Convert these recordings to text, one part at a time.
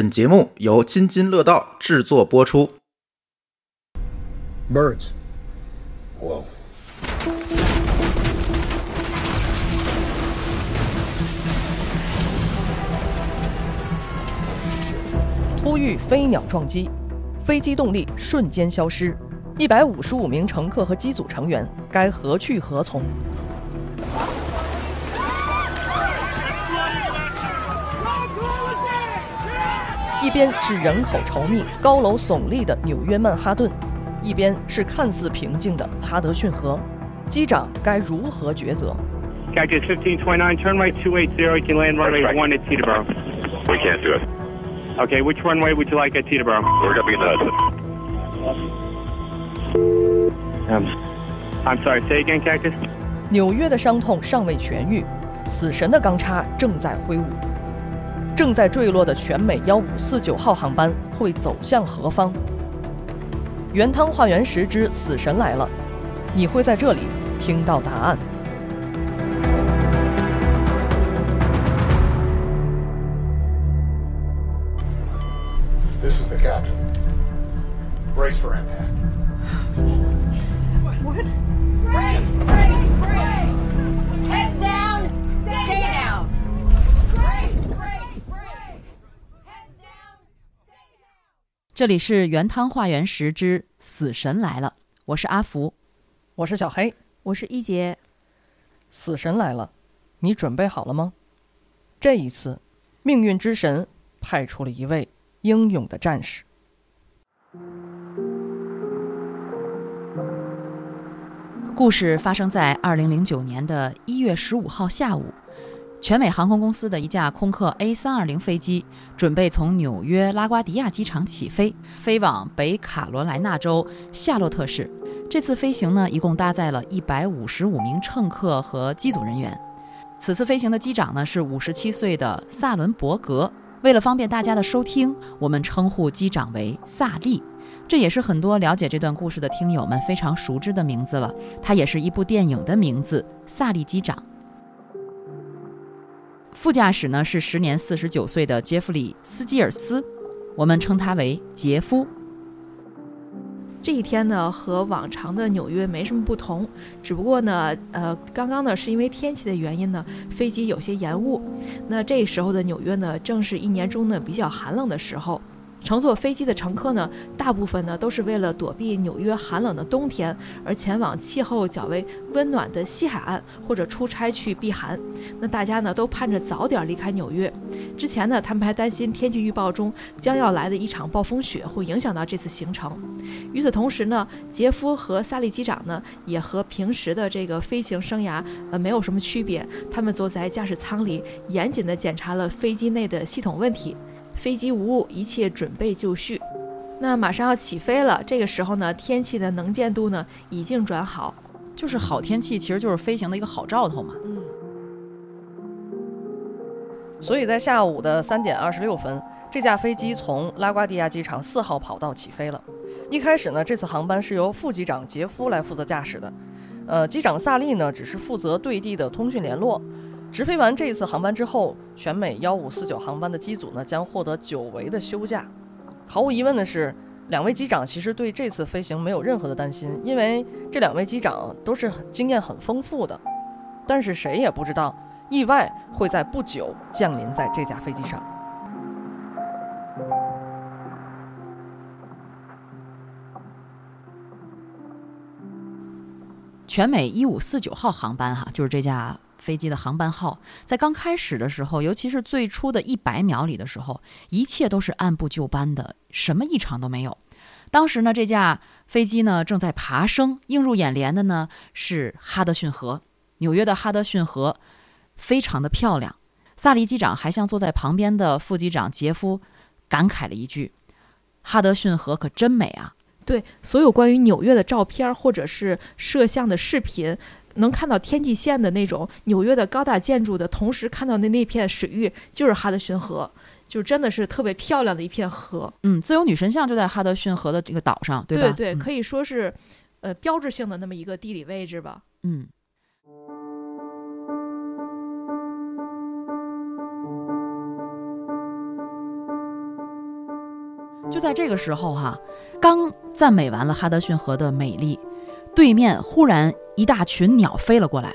本节目由津津乐道制作播出。Birds. Whoa. 突遇飞鸟撞击，飞机动力瞬间消失，一百五十五名乘客和机组成员该何去何从？一边是人口稠密、高楼耸立的纽约曼哈顿，一边是看似平静的哈德逊河，机长该如何抉择？Cactus 1529, turn right 280, you can land runway 1 at Teterboro. We can't do it. Okay, which runway would you like at Teterboro? We're gonna be in the Hudson. Um, I'm sorry, say again, Cactus? 纽约的伤痛尚未痊愈，死神的钢叉正在挥舞。正在坠落的全美幺五四九号航班会走向何方？原汤化原石之死神来了，你会在这里听到答案。这里是原汤化原石之死神来了，我是阿福，我是小黑，我是一杰。死神来了，你准备好了吗？这一次，命运之神派出了一位英勇的战士。故事发生在二零零九年的一月十五号下午，全美航空公司的一架空客 A 三二零飞机准备从纽约拉瓜迪亚机场起飞，飞往北卡罗来纳州夏洛特市。这次飞行呢，一共搭载了一百五十五名乘客和机组人员。此次飞行的机长呢是五十七岁的萨伦伯格。为了方便大家的收听，我们称呼机长为萨利。这也是很多了解这段故事的听友们非常熟知的名字了。它也是一部电影的名字《萨利机长》。副驾驶呢是时年四十九岁的杰弗里·斯基尔斯，我们称他为杰夫。这一天呢，和往常的纽约没什么不同，只不过呢，呃，刚刚呢是因为天气的原因呢，飞机有些延误。那这时候的纽约呢，正是一年中呢比较寒冷的时候。乘坐飞机的乘客呢，大部分呢都是为了躲避纽约寒冷的冬天，而前往气候较为温暖的西海岸或者出差去避寒。那大家呢都盼着早点离开纽约。之前呢，他们还担心天气预报中将要来的一场暴风雪会影响到这次行程。与此同时呢，杰夫和萨利机长呢也和平时的这个飞行生涯呃没有什么区别，他们坐在驾驶舱里，严谨地检查了飞机内的系统问题。飞机无误，一切准备就绪。那马上要起飞了，这个时候呢，天气的能见度呢已经转好。就是好天气，其实就是飞行的一个好兆头嘛。嗯，所以在下午的三点二十六分，这架飞机从拉瓜迪亚机场四号跑道起飞了。一开始呢，这次航班是由副机长杰夫来负责驾驶的，呃，机长萨利呢只是负责对地的通讯联络。直飞完这一次航班之后，全美幺五四九航班的机组呢将获得久违的休假。毫无疑问的是，两位机长其实对这次飞行没有任何的担心，因为这两位机长都是经验很丰富的。但是谁也不知道，意外会在不久降临在这架飞机上。全美一五四九号航班哈，就是这架飞机的航班号，在刚开始的时候，尤其是最初的一百秒里的时候，一切都是按部就班的，什么异常都没有。当时呢，这架飞机呢正在爬升，映入眼帘的呢是哈德逊河，纽约的哈德逊河非常的漂亮。萨利机长还向坐在旁边的副机长杰夫感慨了一句：“哈德逊河可真美啊！”对，所有关于纽约的照片或者是摄像的视频，能看到天际线的那种纽约的高大建筑的同时，看到的那片水域就是哈德逊河，就真的是特别漂亮的一片河。嗯，自由女神像就在哈德逊河的这个岛上，对吧？对嗯可以说是，呃，标志性的那么一个地理位置吧。嗯。就在这个时候哈，刚赞美完了哈德逊河的美丽，对面忽然一大群鸟飞了过来。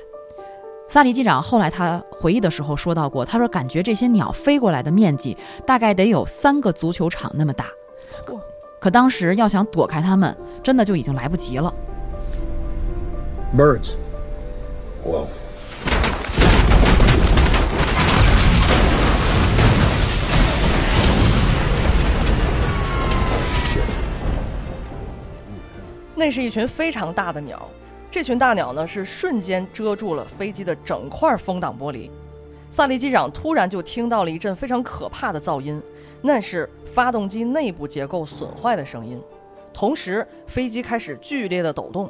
萨利机长后来他回忆的时候说到过，他说感觉这些鸟飞过来的面积大概得有三个足球场那么大，哇可当时要想躲开它们，真的就已经来不及了。Birds. Whoa. 那是一群非常大的鸟，这群大鸟呢是瞬间遮住了飞机的整块风挡玻璃。萨利机长突然就听到了一阵非常可怕的噪音，那是发动机内部结构损坏的声音。同时，飞机开始剧烈的抖动。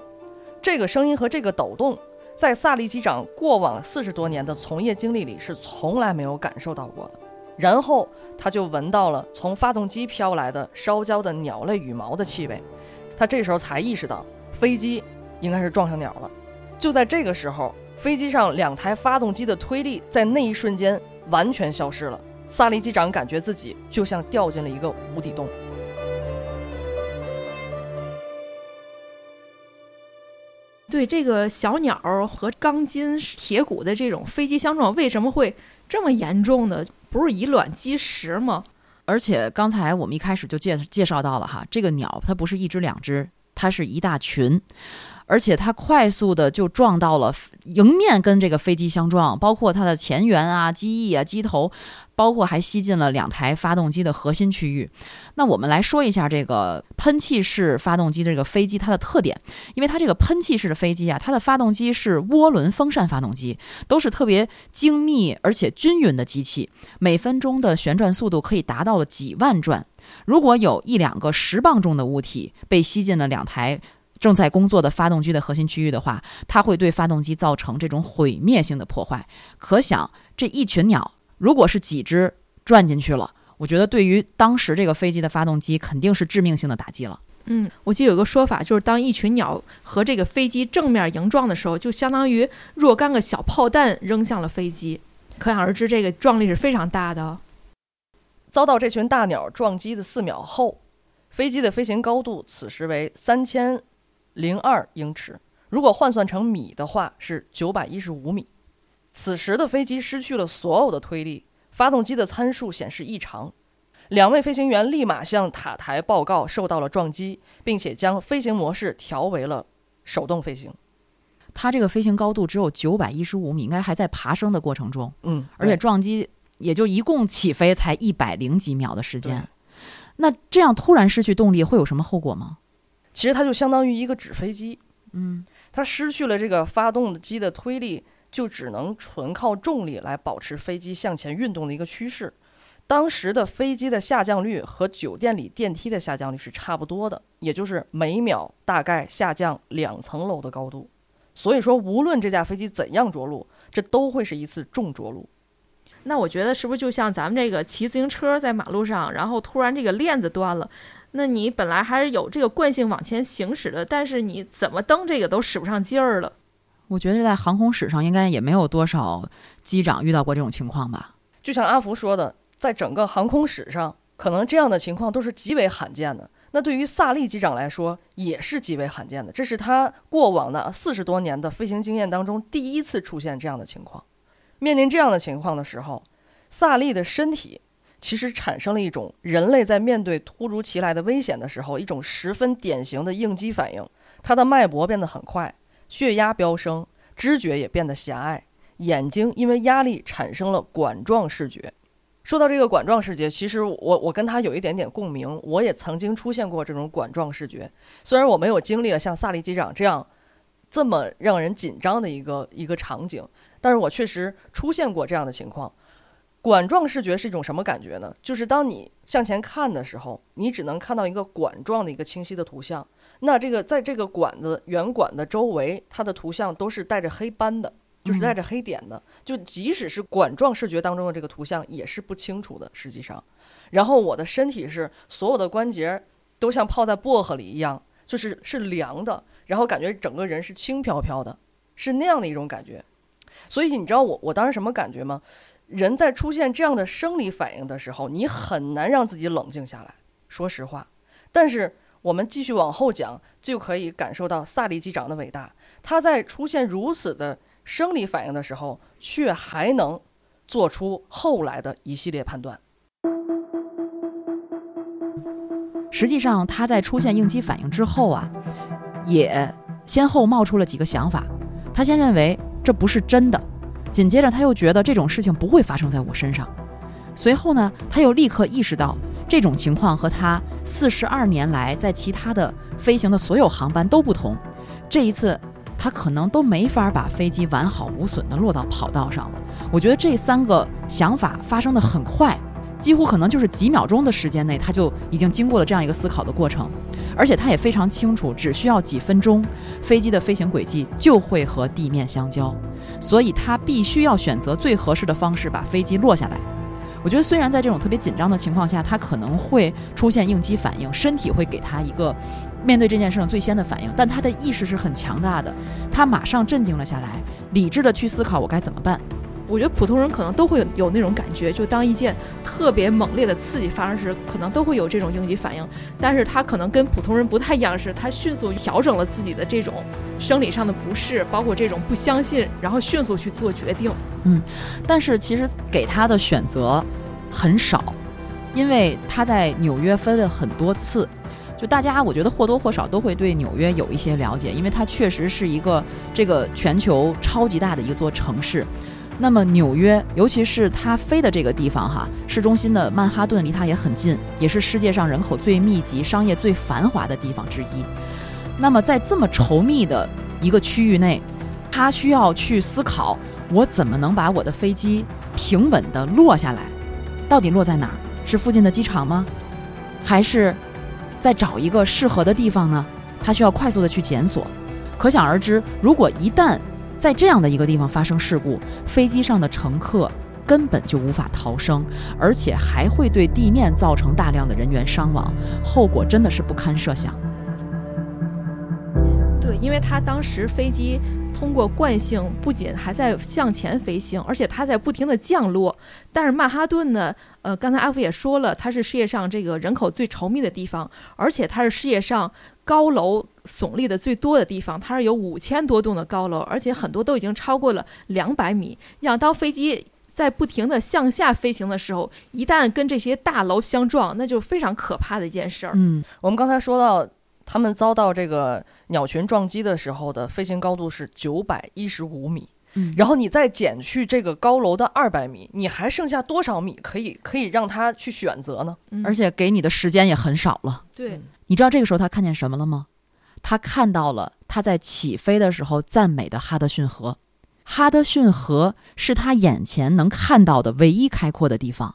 这个声音和这个抖动，在萨利机长过往四十多年的从业经历里是从来没有感受到过的。然后他就闻到了从发动机飘来的烧焦的鸟类羽毛的气味。他这时候才意识到飞机应该是撞上鸟了。就在这个时候，飞机上两台发动机的推力在那一瞬间完全消失了。萨利机长感觉自己就像掉进了一个无底洞。对这个小鸟和钢筋铁骨的这种飞机相撞，为什么会这么严重呢？不是以卵击石吗？而且刚才我们一开始就介介绍到了哈，这个鸟它不是一只两只，它是一大群，而且它快速的就撞到了迎面跟这个飞机相撞，包括它的前缘啊、机翼啊、机头，包括还吸进了两台发动机的核心区域。那我们来说一下这个喷气式发动机这个飞机它的特点，因为它这个喷气式的飞机啊，它的发动机是涡轮风扇发动机，都是特别精密而且均匀的机器，每分钟的旋转速度可以达到了几万转。如果有一两个十磅重的物体被吸进了两台正在工作的发动机的核心区域的话，它会对发动机造成这种毁灭性的破坏。可想这一群鸟，如果是几只转进去了，我觉得对于当时这个飞机的发动机肯定是致命性的打击了。嗯，我记得有个说法，就是当一群鸟和这个飞机正面迎撞的时候，就相当于若干个小炮弹扔向了飞机，可想而知，这个撞力是非常大的。遭到这群大鸟撞击的四秒后，飞机的飞行高度此时为三千零二英尺，如果换算成米的话是九百一十五米。此时的飞机失去了所有的推力，发动机的参数显示异常。两位飞行员立马向塔台报告受到了撞击，并且将飞行模式调为了手动飞行。它这个飞行高度只有九百一十五米，应该还在爬升的过程中，嗯，而且撞击也就一共起飞才一百零几秒的时间。那这样突然失去动力会有什么后果吗？其实它就相当于一个纸飞机，嗯，它失去了这个发动机的推力，就只能纯靠重力来保持飞机向前运动的一个趋势。当时的飞机的下降率和酒店里电梯的下降率是差不多的，也就是每秒大概下降两层楼的高度。所以说，无论这架飞机怎样着陆，这都会是一次重着陆。那我觉得是不是就像咱们这个骑自行车在马路上，然后突然这个链子断了，那你本来还是有这个惯性往前行驶的，但是你怎么蹬这个都使不上劲儿了。我觉得在航空史上应该也没有多少机长遇到过这种情况吧。就像阿福说的，在整个航空史上，可能这样的情况都是极为罕见的。那对于萨利机长来说，也是极为罕见的。这是他过往的四十多年的飞行经验当中第一次出现这样的情况。面临这样的情况的时候，萨利的身体其实产生了一种人类在面对突如其来的危险的时候一种十分典型的应激反应。他的脉搏变得很快，血压飙升，知觉也变得狭隘，眼睛因为压力产生了管状视觉。说到这个管状视觉，其实我我跟他有一点点共鸣，我也曾经出现过这种管状视觉。虽然我没有经历了像萨利机长这样这么让人紧张的一个一个场景，但是我确实出现过这样的情况。管状视觉是一种什么感觉呢？就是当你向前看的时候，你只能看到一个管状的一个清晰的图像。那这个在这个管子圆管的周围，它的图像都是带着黑斑的，就是带着黑点的。就即使是管状视觉当中的这个图像，也是不清楚的。实际上，然后我的身体是所有的关节都像泡在薄荷里一样，就是是凉的，然后感觉整个人是轻飘飘的，是那样的一种感觉。所以你知道我我当时什么感觉吗？人在出现这样的生理反应的时候，你很难让自己冷静下来。说实话。但是我们继续往后讲，就可以感受到萨利机长的伟大。他在出现如此的生理反应的时候，却还能做出后来的一系列判断。实际上，他在出现应激反应之后啊，也先后冒出了几个想法。他先认为这不是真的，紧接着他又觉得这种事情不会发生在我身上。随后呢，他又立刻意识到这种情况和他四十二年来在其他的飞行的所有航班都不同。这一次，他可能都没法把飞机完好无损地落到跑道上了。我觉得这三个想法发生的很快。几乎可能就是几秒钟的时间内，他就已经经过了这样一个思考的过程，而且他也非常清楚，只需要几分钟，飞机的飞行轨迹就会和地面相交，所以他必须要选择最合适的方式把飞机落下来。我觉得虽然在这种特别紧张的情况下，他可能会出现应激反应，身体会给他一个面对这件事情最先的反应，但他的意识是很强大的，他马上镇静了下来，理智的去思考我该怎么办。我觉得普通人可能都会有有那种感觉，就当一件特别猛烈的刺激发生时，可能都会有这种应激反应。但是他可能跟普通人不太一样，是他迅速调整了自己的这种生理上的不适，包括这种不相信，然后迅速去做决定。嗯，但是其实给他的选择很少，因为他在纽约分了很多次。就大家，我觉得或多或少都会对纽约有一些了解，因为它确实是一个这个全球超级大的一座城市。那么纽约，尤其是它飞的这个地方哈，市中心的曼哈顿离它也很近，也是世界上人口最密集、商业最繁华的地方之一。那么在这么稠密的一个区域内，他需要去思考，我怎么能把我的飞机平稳地落下来？到底落在哪儿？是附近的机场吗？还是再找一个适合的地方呢？他需要快速地去检索。可想而知，如果一旦在这样的一个地方发生事故，飞机上的乘客根本就无法逃生，而且还会对地面造成大量的人员伤亡，后果真的是不堪设想。对，因为他当时飞机通过惯性，不仅还在向前飞行，而且它在不停的降落。但是曼哈顿呢，呃，刚才阿福也说了，它是世界上这个人口最稠密的地方，而且它是世界上高楼耸立的最多的地方，它是有五千多栋的高楼，而且很多都已经超过了两百米。你想，当飞机在不停的向下飞行的时候，一旦跟这些大楼相撞，那就非常可怕的一件事儿。嗯，我们刚才说到，他们遭到这个鸟群撞击的时候的飞行高度是九百一十五米，嗯然后你再减去这个高楼的二百米，你还剩下多少米可以可以让他去选择呢？嗯而且给你的时间也很少了。对，你知道这个时候他看见什么了吗？他看到了他在起飞的时候赞美的哈德逊河。哈德逊河是他眼前能看到的唯一开阔的地方。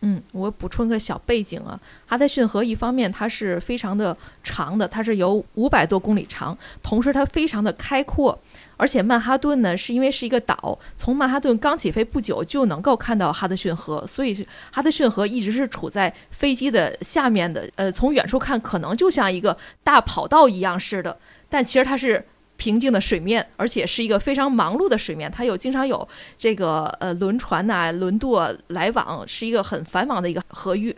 嗯，我补充个小背景啊，哈德逊河一方面它是非常的长的，它是有五百多公里长，同时它非常的开阔，而且曼哈顿呢是因为是一个岛，从曼哈顿刚起飞不久就能够看到哈德逊河，所以哈德逊河一直是处在飞机的下面的，呃，从远处看可能就像一个大跑道一样似的，但其实它是。平静的水面，而且是一个非常忙碌的水面，它有经常有这个呃轮船呐、轮渡来往，是一个很繁忙的一个河域。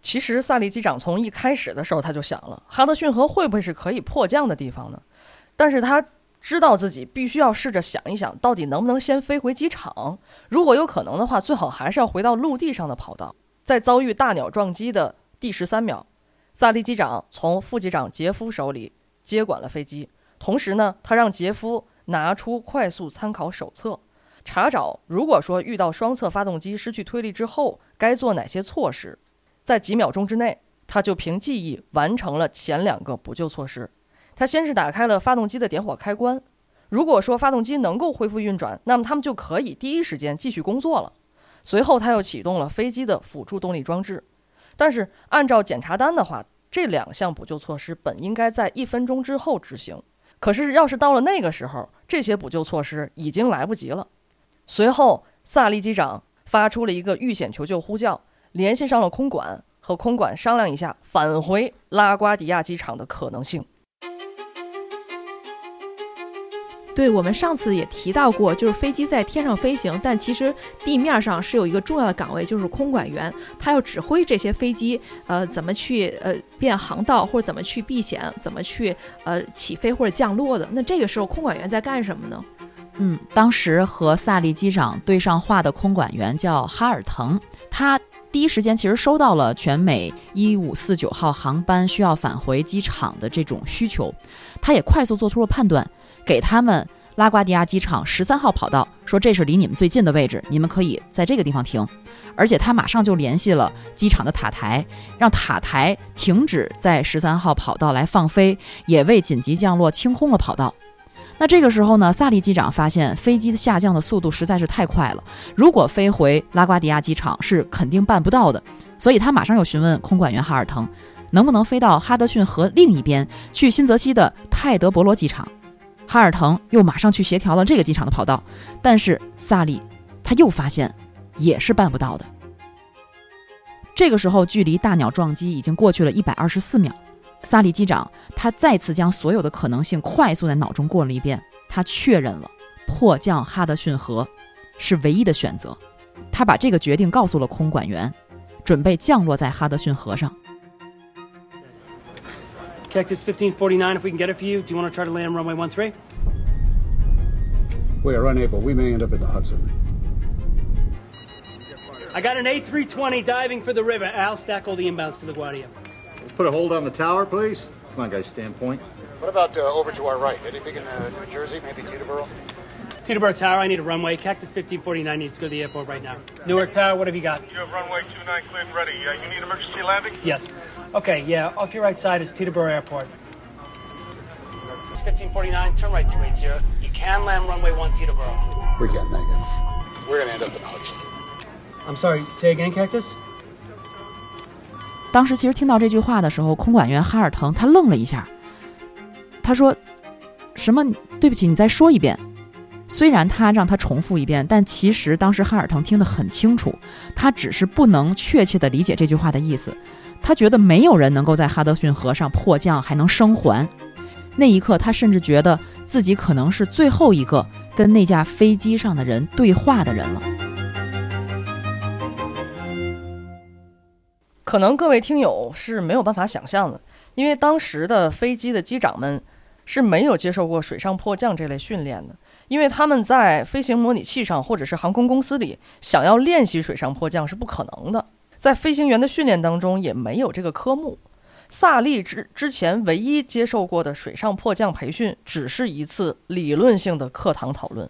其实萨利机长从一开始的时候他就想了，哈德逊河会不会是可以迫降的地方呢？但是他知道自己必须要试着想一想，到底能不能先飞回机场。如果有可能的话，最好还是要回到陆地上的跑道。在遭遇大鸟撞击的第十三秒，萨利机长从副机长杰夫手里接管了飞机，同时呢，他让杰夫拿出快速参考手册，查找如果说遇到双侧发动机失去推力之后该做哪些措施。在几秒钟之内，他就凭记忆完成了前两个补救措施。他先是打开了发动机的点火开关，如果说发动机能够恢复运转，那么他们就可以第一时间继续工作了。随后，他又启动了飞机的辅助动力装置。但是，按照检查单的话，这两项补救措施本应该在一分钟之后执行。可是，要是到了那个时候，这些补救措施已经来不及了。随后，萨利机长发出了一个遇险求救呼叫，联系上了空管，和空管商量一下返回拉瓜迪亚机场的可能性。对我们上次也提到过，就是飞机在天上飞行，但其实地面上是有一个重要的岗位，就是空管员，他要指挥这些飞机，呃，怎么去呃变航道，或者怎么去避险，怎么去呃起飞或者降落的。那这个时候空管员在干什么呢？嗯，当时和萨利机长对上话的空管员叫哈尔腾，他第一时间其实收到了全美一五四九号航班需要返回机场的这种需求，他也快速做出了判断，给他们拉瓜迪亚机场十三号跑道说这是离你们最近的位置，你们可以在这个地方停。而且他马上就联系了机场的塔台，让塔台停止在十三号跑道来放飞，也为紧急降落清空了跑道。那这个时候呢，萨利机长发现飞机的下降的速度实在是太快了，如果飞回拉瓜迪亚机场是肯定办不到的，所以他马上又询问空管员哈尔腾，能不能飞到哈德逊河另一边去新泽西的泰德伯罗机场。哈尔腾又马上去协调了这个机场的跑道，但是萨利他又发现也是办不到的。这个时候，距离大鸟撞击已经过去了一百二十四秒。萨利机长他再次将所有的可能性快速在脑中过了一遍，他确认了迫降哈德逊河是唯一的选择。他把这个决定告诉了空管员，准备降落在哈德逊河上。Cactus 1549, if we can get it for you. Do you want to try to land runway 13? We are unable. We may end up in the Hudson. I got an A320 diving for the river. Al, stack all the inbounds to LaGuardia. Put a hold on the tower, please. Come on, guys, stand point. What about uh, over to our right? Anything in uh, New Jersey? Maybe Teterboro? Teterboro Tower, I need a runway. Cactus 1549 needs to go to the airport right now. Newark Tower, what have you got? You have runway 29 cleared and ready. Uh, you need emergency landing? Yes. Okay, yeah, off your right side is Teterboro Airport. 1549, turn right 280. You can land runway 1 Teterboro. We can't make it. We're gonna end up in the Hudson. I'm sorry, say again, Cactus? 当时其实听到这句话的时候，空管员哈尔腾他愣了一下，他说：“什么？对不起，你再说一遍。”虽然他让他重复一遍，但其实当时哈尔腾听得很清楚，他只是不能确切地理解这句话的意思。他觉得没有人能够在哈德逊河上迫降还能生还。那一刻，他甚至觉得自己可能是最后一个跟那架飞机上的人对话的人了。可能各位听友是没有办法想象的，因为当时的飞机的机长们是没有接受过水上迫降这类训练的，因为他们在飞行模拟器上或者是航空公司里想要练习水上迫降是不可能的，在飞行员的训练当中也没有这个科目。萨利之之前唯一接受过的水上迫降培训，只是一次理论性的课堂讨论。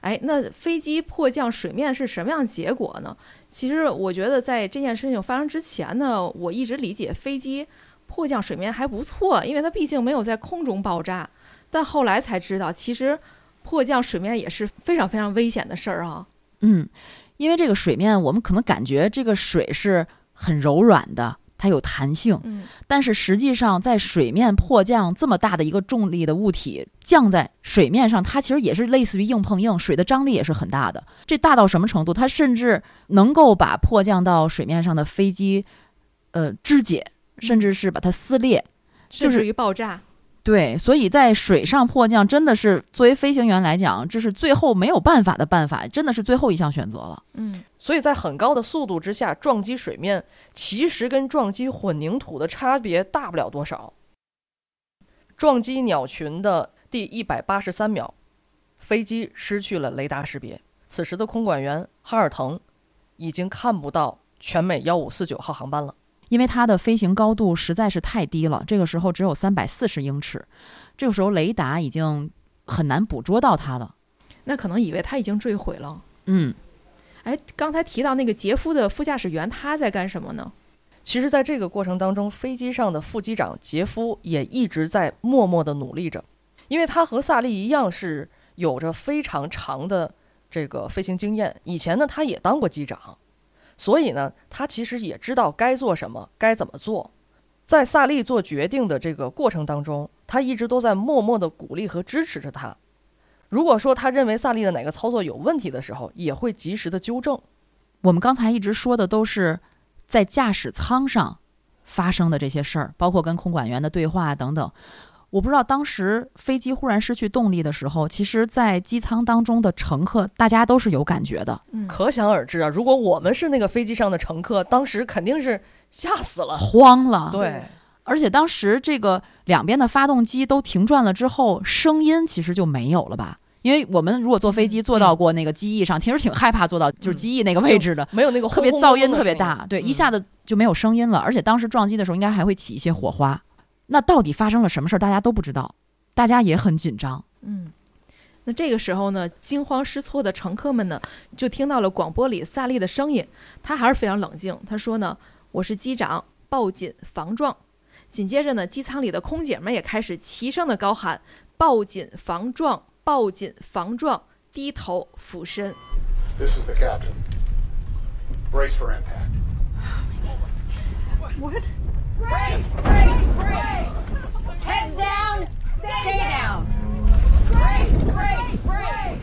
哎，那飞机迫降水面是什么样的结果呢？其实我觉得在这件事情发生之前呢，我一直理解飞机迫降水面还不错，因为它毕竟没有在空中爆炸。但后来才知道，其实迫降水面也是非常非常危险的事儿啊。嗯，因为这个水面，我们可能感觉这个水是很柔软的，它有弹性。嗯，但是实际上，在水面迫降这么大的一个重力的物体降在水面上，它其实也是类似于硬碰硬，水的张力也是很大的。这大到什么程度？它甚至能够把迫降到水面上的飞机，呃，肢解，甚至是把它撕裂，就是甚至于爆炸。对，所以在水上迫降真的是作为飞行员来讲，这是最后没有办法的办法，真的是最后一项选择了。嗯，所以在很高的速度之下撞击水面，其实跟撞击混凝土的差别大不了多少。撞击鸟群的第一百八十三秒，飞机失去了雷达识别。此时的空管员哈尔腾已经看不到全美幺五四九号航班了。因为它的飞行高度实在是太低了，这个时候只有三百四十英尺，这个时候雷达已经很难捕捉到它了。那可能以为它已经坠毁了。嗯，哎，刚才提到那个杰夫的副驾驶员，他在干什么呢？其实，在这个过程当中，飞机上的副机长杰夫也一直在默默地努力着，因为他和萨利一样是有着非常长的这个飞行经验，以前呢他也当过机长。所以呢，他其实也知道该做什么，该怎么做。在萨利做决定的这个过程当中，他一直都在默默地鼓励和支持着他。如果说他认为萨利的哪个操作有问题的时候，也会及时的纠正。我们刚才一直说的都是在驾驶舱上发生的这些事儿，包括跟空管员的对话等等。我不知道当时飞机忽然失去动力的时候，其实，在机舱当中的乘客，大家都是有感觉的，嗯，可想而知啊，如果我们是那个飞机上的乘客，当时肯定是吓死了。慌了。对，而且当时这个两边的发动机都停转了之后，声音其实就没有了吧？因为我们如果坐飞机坐到过那个机翼上，其实挺害怕坐到就是机翼那个位置的，没有那个特别轰轰噪音特别大，对，嗯一下子就没有声音了。而且当时撞击的时候，应该还会起一些火花。那到底发生了什么事儿，大家都不知道，大家也很紧张。嗯，那这个时候呢，惊慌失措的乘客们呢，就听到了广播里萨利的声音，他还是非常冷静。他说呢：“我是机长，报警防撞。”紧接着呢，机舱里的空姐们也开始齐声的高喊：“报警防撞，报警防撞！”低头俯身。This is the captain. Brace for impact. Brace, brace, brace. Heads down, stay down. Brace, brace, brace.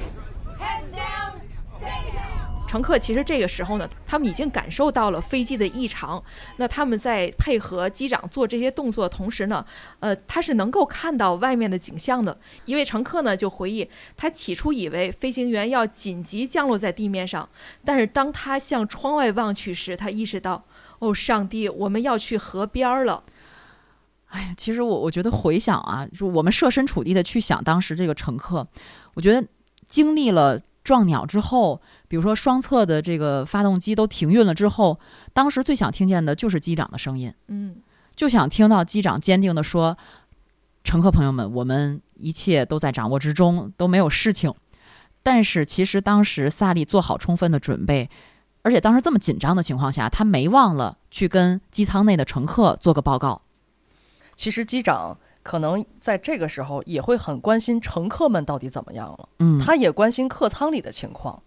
Heads down, stay down. 乘客其实这个时候呢，他们已经感受到了飞机的异常。那他们在配合机长做这些动作的同时呢，呃，他是能够看到外面的景象的。一位乘客呢就回忆，他起初以为飞行员要紧急降落在地面上，但是当他向窗外望去时，他意识到，哦，上帝，我们要去河边儿了。哎呀，其实我我觉得回想啊，就我们设身处地的去想当时这个乘客，我觉得经历了撞鸟之后，比如说双侧的这个发动机都停运了之后，当时最想听见的就是机长的声音，嗯就想听到机长坚定的说：“乘客朋友们，我们一切都在掌握之中，都没有事情。”但是其实当时萨利做好充分的准备，而且当时这么紧张的情况下，他没忘了去跟机舱内的乘客做个报告。其实机长可能在这个时候也会很关心乘客们到底怎么样了，嗯，他也关心客舱里的情况。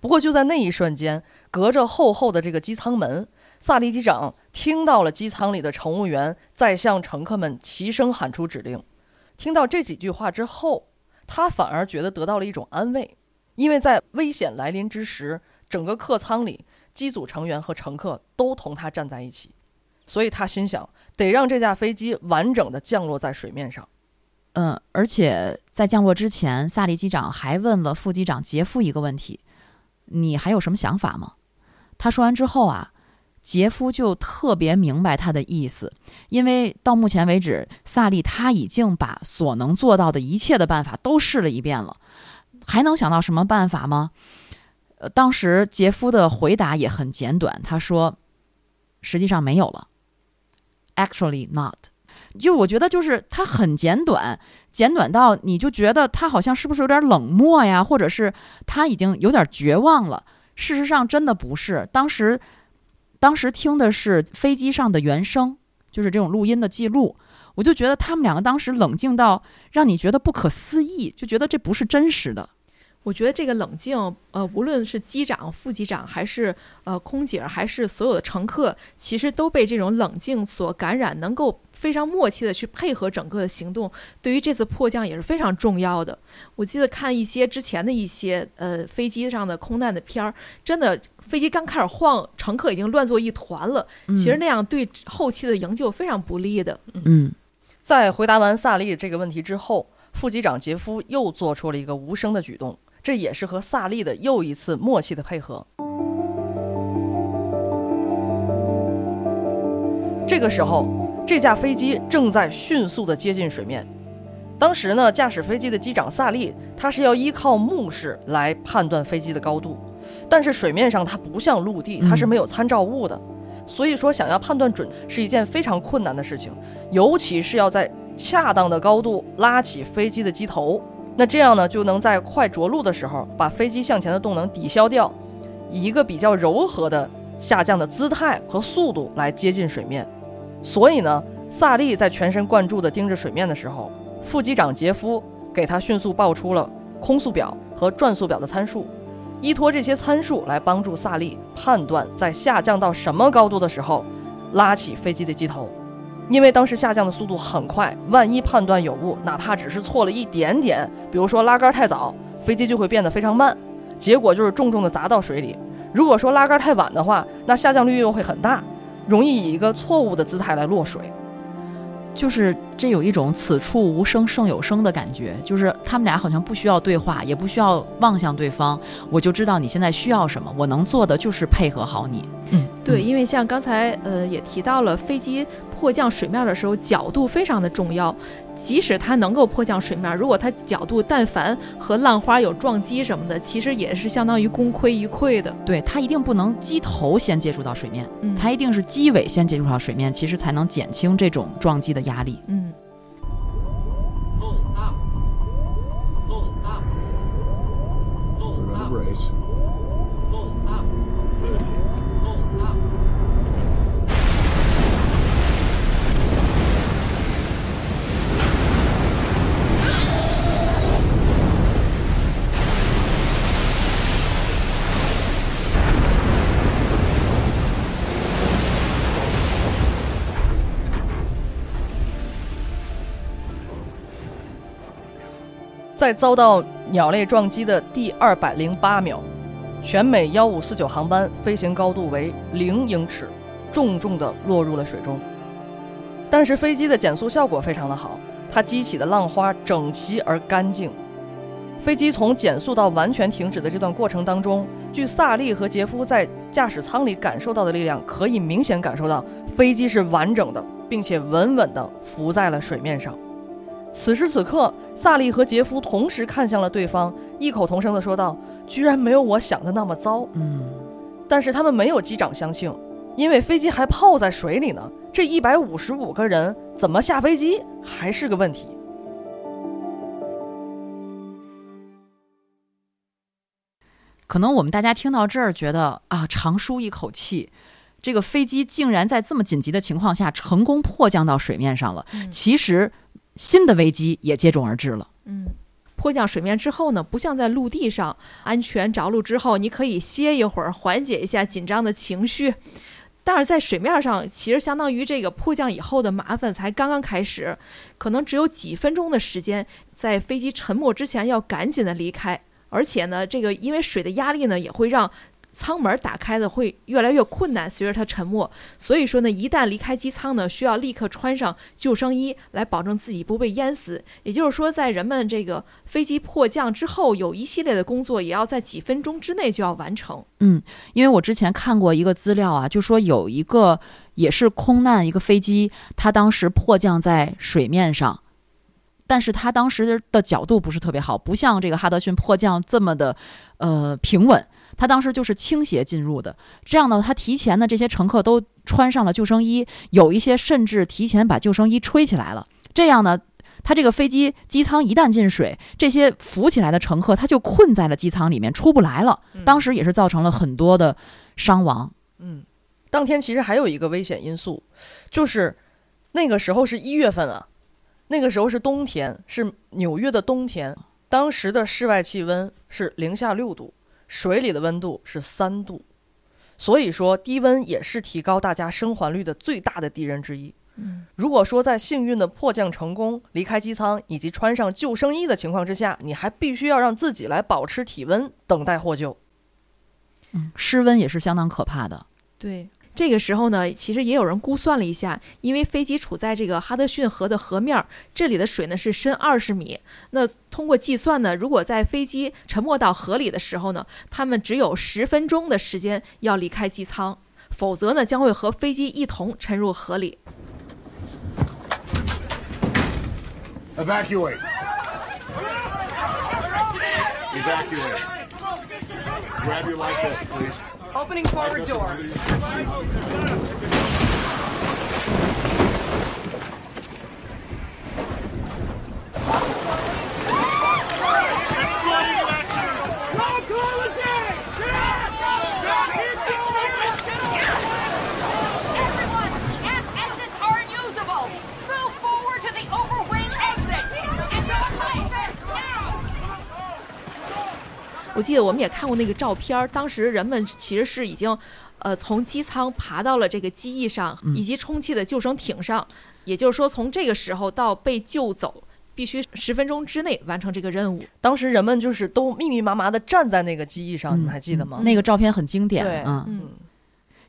不过就在那一瞬间，隔着厚厚的这个机舱门，萨利机长听到了机舱里的乘务员在向乘客们齐声喊出指令。听到这几句话之后，他反而觉得得到了一种安慰，因为在危险来临之时，整个客舱里机组成员和乘客都同他站在一起，所以他心想，得让这架飞机完整的降落在水面上。嗯，而且在降落之前，萨利机长还问了副机长杰夫一个问题：“你还有什么想法吗？”他说完之后啊，杰夫就特别明白他的意思，因为到目前为止，萨利他已经把所能做到的一切的办法都试了一遍了，还能想到什么办法吗？呃，当时杰夫的回答也很简短，他说：“实际上没有了，actually not。”就我觉得就是他很简短，简短到你就觉得他好像是不是有点冷漠呀，或者是他已经有点绝望了。事实上真的不是，当时当时听的是飞机上的原声，就是这种录音的记录。我就觉得他们两个当时冷静到让你觉得不可思议，就觉得这不是真实的。我觉得这个冷静，呃，无论是机长、副机长，还是呃空姐儿，还是所有的乘客，其实都被这种冷静所感染，能够非常默契的去配合整个的行动，对于这次迫降也是非常重要的。我记得看一些之前的一些呃飞机上的空难的片儿，真的飞机刚开始晃，乘客已经乱作一团了，其实那样对后期的营救非常不利的。嗯，在回答完萨利这个问题之后，副机长杰夫又做出了一个无声的举动，这也是和萨利的又一次默契的配合。这个时候，这架飞机正在迅速地接近水面。当时呢，驾驶飞机的机长萨利，他是要依靠目视来判断飞机的高度，但是水面上它不像陆地，它是没有参照物的，所以说想要判断准是一件非常困难的事情，尤其是要在恰当的高度拉起飞机的机头，那这样呢，就能在快着陆的时候把飞机向前的动能抵消掉，以一个比较柔和的下降的姿态和速度来接近水面。所以呢，萨利在全神贯注地盯着水面的时候，副机长杰夫给他迅速报出了空速表和转速表的参数，依托这些参数来帮助萨利判断在下降到什么高度的时候拉起飞机的机头。因为当时下降的速度很快，万一判断有误，哪怕只是错了一点点，比如说拉杆太早，飞机就会变得非常慢，结果就是重重的砸到水里。如果说拉杆太晚的话，那下降率又会很大，容易以一个错误的姿态来落水。就是这有一种此处无声胜有声的感觉，就是他们俩好像不需要对话，也不需要望向对方，我就知道你现在需要什么，我能做的就是配合好你。嗯，对，因为像刚才呃也提到了，飞机迫降水面的时候角度非常的重要。即使它能够迫降水面，如果它角度但凡和浪花有撞击什么的，其实也是相当于功亏一篑的。对，它一定不能机头先接触到水面，嗯它一定是机尾先接触到水面，其实才能减轻这种撞击的压力。嗯在遭到鸟类撞击的第二百零八秒，全美幺五四九航班飞行高度为零英尺，重重地落入了水中。但是飞机的减速效果非常的好，它激起的浪花整齐而干净。飞机从减速到完全停止的这段过程当中，据萨利和杰夫在驾驶舱里感受到的力量，可以明显感受到飞机是完整的，并且稳稳地浮在了水面上。此时此刻，萨利和杰夫同时看向了对方，异口同声地说道：“居然没有我想的那么糟。”嗯，但是他们没有机长相信，因为飞机还泡在水里呢。这一百五十五个人怎么下飞机还是个问题。可能我们大家听到这儿觉得啊，长舒一口气，这个飞机竟然在这么紧急的情况下成功迫降到水面上了。其实新的危机也接踵而至了。嗯，迫降水面之后呢，不像在陆地上安全着陆之后，你可以歇一会儿，缓解一下紧张的情绪。但是在水面上，其实相当于这个迫降以后的麻烦才刚刚开始，可能只有几分钟的时间，在飞机沉没之前要赶紧的离开。而且呢，这个因为水的压力呢，也会让舱门打开的会越来越困难，随着它沉没。所以说呢，一旦离开机舱呢，需要立刻穿上救生衣来保证自己不被淹死。也就是说，在人们这个飞机迫降之后，有一系列的工作也要在几分钟之内就要完成。嗯，因为我之前看过一个资料啊，就说有一个也是空难一个飞机，它当时迫降在水面上。但是它当时的角度不是特别好，不像这个哈德逊迫降这么的，呃平稳。它当时就是倾斜进入的，这样呢，他提前呢这些乘客都穿上了救生衣，有一些甚至提前把救生衣吹起来了。这样呢，他这个飞机机舱一旦进水，这些浮起来的乘客他就困在了机舱里面出不来了。当时也是造成了很多的伤亡。嗯，当天其实还有一个危险因素，就是那个时候是一月份啊。那个时候是冬天，是纽约的冬天。当时的室外气温是零下六度，水里的温度是三度，所以说低温也是提高大家生还率的最大的敌人之一。嗯，如果说在幸运的迫降成功、离开机舱以及穿上救生衣的情况之下，你还必须要让自己来保持体温，等待获救。嗯，失温也是相当可怕的。对。这个时候呢，其实也有人估算了一下，因为飞机处在这个哈德逊河的河面，这里的水呢是深二十米。那通过计算呢，如果在飞机沉没到河里的时候呢，他们只有十分钟的时间要离开机舱，否则呢将会和飞机一同沉入河里。Evacuate. Evacuate. Grab your life vest, please. Opening forward door. 我记得我们也看过那个照片儿，当时人们其实是已经，呃，从机舱爬到了这个机翼上，以及充气的救生艇上。也就是说，从这个时候到被救走，必须十分钟之内完成这个任务。当时人们就是都密密麻麻的站在那个机翼上，你们还记得吗？那个照片很经典。对，嗯，嗯，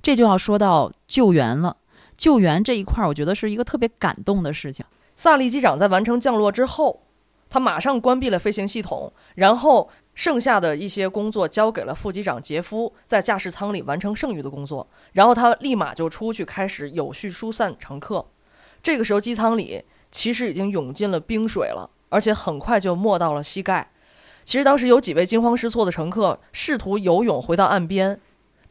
这就要说到救援了。救援这一块儿，我觉得是一个特别感动的事情。萨利机长在完成降落之后，他马上关闭了飞行系统，然后剩下的一些工作交给了副机长杰夫，在驾驶舱里完成剩余的工作。然后他立马就出去开始有序疏散乘客。这个时候，机舱里其实已经涌进了冰水了，而且很快就没到了膝盖。其实当时有几位惊慌失措的乘客试图游泳回到岸边，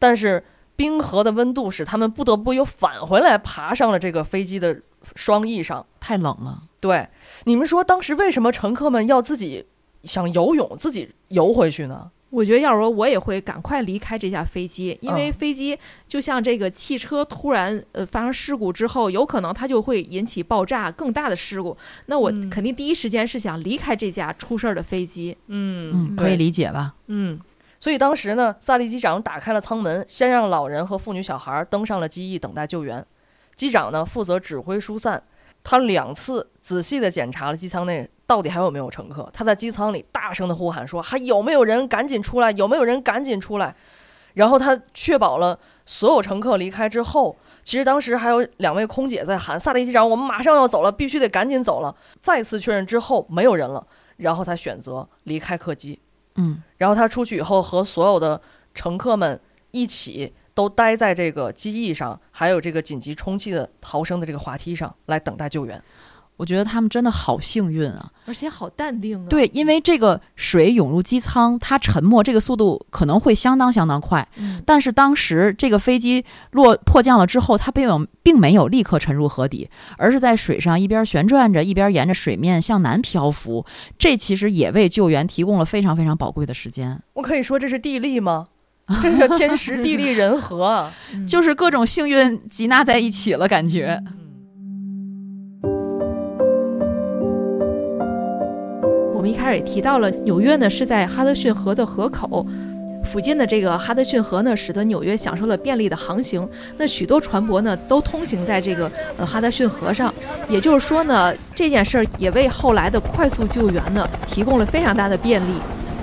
但是冰河的温度使他们不得不又返回来，爬上了这个飞机的双翼上。太冷了。对，你们说当时为什么乘客们要自己想游泳，自己游回去呢？我觉得要是说我也会赶快离开这架飞机，因为嗯飞机就像这个汽车突然呃发生事故之后，有可能它就会引起爆炸更大的事故。那我嗯肯定第一时间是想离开这架出事儿的飞机。嗯嗯，可以理解吧？嗯，所以当时呢，萨利机长打开了舱门，先让老人和妇女小孩登上了机翼，等待救援。机长呢负责指挥疏散，他两次仔细的检查了机舱内到底还有没有乘客。他在机舱里大声地呼喊说：“还有没有人？赶紧出来！有没有人？赶紧出来！”然后他确保了所有乘客离开之后，其实当时还有两位空姐在喊：“萨利机长，我们马上要走了，必须得赶紧走了。”再次确认之后，没有人了，然后他选择离开客机。嗯，然后他出去以后，和所有的乘客们一起都待在这个机翼上，还有这个紧急充气的逃生的这个滑梯上来等待救援。我觉得他们真的好幸运啊！而且好淡定啊。对，因为这个水涌入机舱，它沉没这个速度可能会相当相当快，嗯但是当时这个飞机落迫降了之后，它并有并没有立刻沉入河底，而是在水上一边旋转着，一边沿着水面向南漂浮。这其实也为救援提供了非常非常宝贵的时间，我可以说这是地利吗？这是天时地利人和 就是各种幸运集纳在一起了，感觉。我们一开始也提到了，纽约呢是在哈德逊河的河口。附近的这个哈德逊河呢，使得纽约享受了便利的航行。那许多船舶呢，都通行在这个呃哈德逊河上。也就是说呢，这件事儿也为后来的快速救援呢，提供了非常大的便利。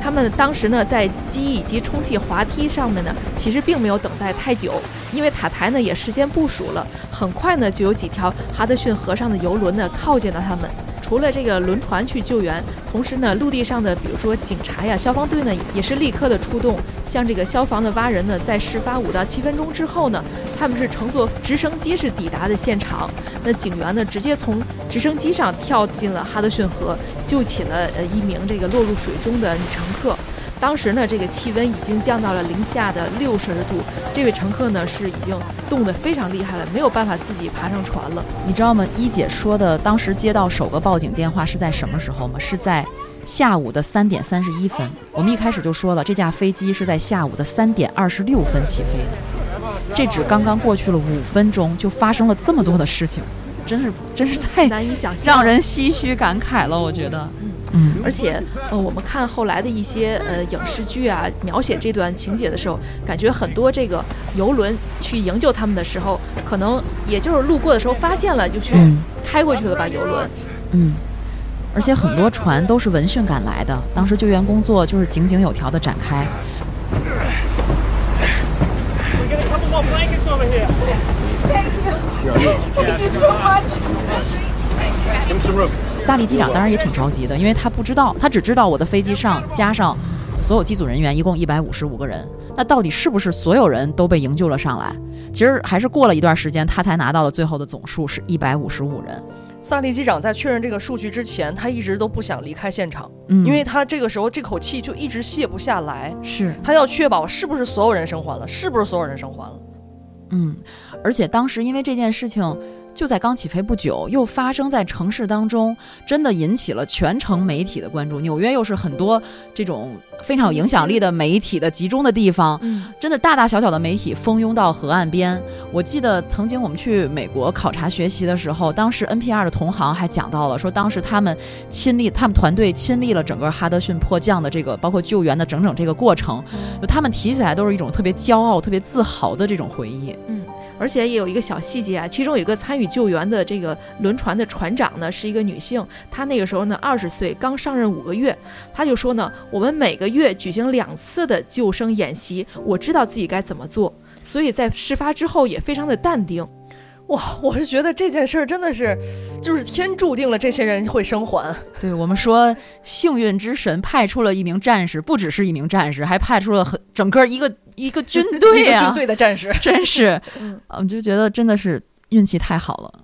他们当时呢，在机翼以及充气滑梯上面呢，其实并没有等待太久，因为塔台呢也事先部署了，很快呢就有几条哈德逊河上的游轮呢靠近了他们。除了这个轮船去救援，同时呢，陆地上的比如说警察呀、消防队呢，也是立刻的出动。像这个消防的蛙人呢，在事发五到七分钟之后呢，他们是乘坐直升机是抵达的现场。那警员呢，直接从直升机上跳进了哈德逊河，救起了呃一名这个落入水中的女乘客。当时呢，这个气温已经降到了零下的六摄氏度，这位乘客呢是已经冻得非常厉害了，没有办法自己爬上船了。你知道吗？一姐说的，当时接到首个报警电话是在什么时候吗？是在下午的三点三十一分。我们一开始就说了，这架飞机是在下午的三点二十六分起飞的，这只刚刚过去了五分钟，就发生了这么多的事情，真是真是太难以想象，让人唏嘘感慨了。我觉得，嗯，而且呃，我们看后来的一些呃影视剧啊，描写这段情节的时候，感觉很多这个游轮去营救他们的时候，可能也就是路过的时候发现了，就去嗯。开过去了吧游轮。嗯，而且很多船都是闻讯赶来的，当时救援工作就是井井有条的展开。萨利机长当然也挺着急的，因为他不知道，他只知道我的飞机上加上所有机组人员一共一百五十五个人，那到底是不是所有人都被营救了上来？其实还是过了一段时间，他才拿到了最后的总数是一百五十五人。萨利机长在确认这个数据之前，他一直都不想离开现场，嗯因为他这个时候这口气就一直泄不下来，是他要确保是不是所有人生还了，是不是所有人生还了。嗯，而且当时因为这件事情就在刚起飞不久，又发生在城市当中，真的引起了全城媒体的关注。纽约又是很多这种非常有影响力的媒体的集中的地方，嗯，真的大大小小的媒体蜂拥到河岸边。我记得曾经我们去美国考察学习的时候，当时 NPR 的同行还讲到了，说当时他们亲历，他们团队亲历了整个哈德逊迫降的这个，包括救援的整整这个过程，就他们提起来都是一种特别骄傲、特别自豪的这种回忆。嗯，而且也有一个小细节啊，其中有一个参与救援的这个轮船的船长呢，是一个女性，她那个时候呢二十岁，刚上任五个月，她就说呢，我们每个月举行两次的救生演习，我知道自己该怎么做，所以在事发之后也非常的淡定。哇，我是觉得这件事儿真的是，就是天注定了这些人会生还。对我们说，幸运之神派出了一名战士，不只是一名战士，还派出了很整个一个一个军队一个啊，军队的战士，真是，嗯我就觉得真的是运气太好了。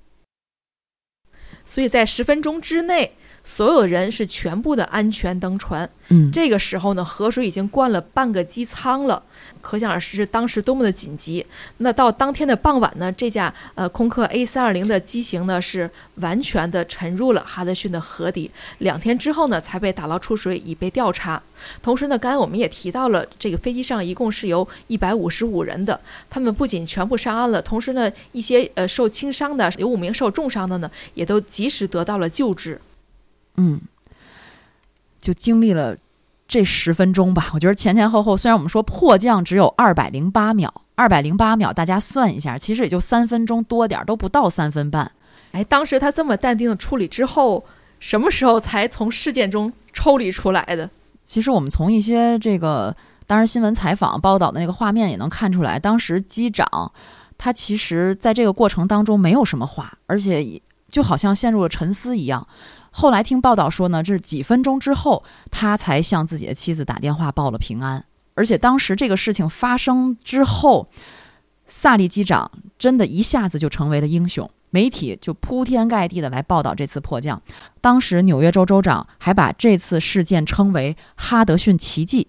所以在十分钟之内，所有人是全部的安全登船。嗯，这个时候呢，河水已经灌了半个机舱了，可想而知当时多么的紧急。那到当天的傍晚呢，这架呃空客 A 三二零的机型呢是完全的沉入了哈德逊的河底，两天之后呢才被打捞出水以被调查。同时呢，刚才我们也提到了，这个飞机上一共是有一百五十五人的，他们不仅全部上岸了，同时呢，一些呃受轻伤的，有五名受重伤的呢，也都及时得到了救治。嗯，就经历了这十分钟吧。我觉得前前后后，虽然我们说迫降只有二百零八秒，二百零八秒，大家算一下，其实也就三分钟多点儿，都不到三分半。哎，当时他这么淡定的处理之后，什么时候才从事件中抽离出来的？其实我们从一些这个，当然新闻采访报道的那个画面也能看出来，当时机长他其实在这个过程当中没有什么话，而且就好像陷入了沉思一样。后来听报道说呢，这是几分钟之后，他才向自己的妻子打电话报了平安。而且当时这个事情发生之后，萨利机长真的一下子就成为了英雄，媒体就铺天盖地的来报道这次迫降。当时纽约州州长还把这次事件称为“哈德逊奇迹”。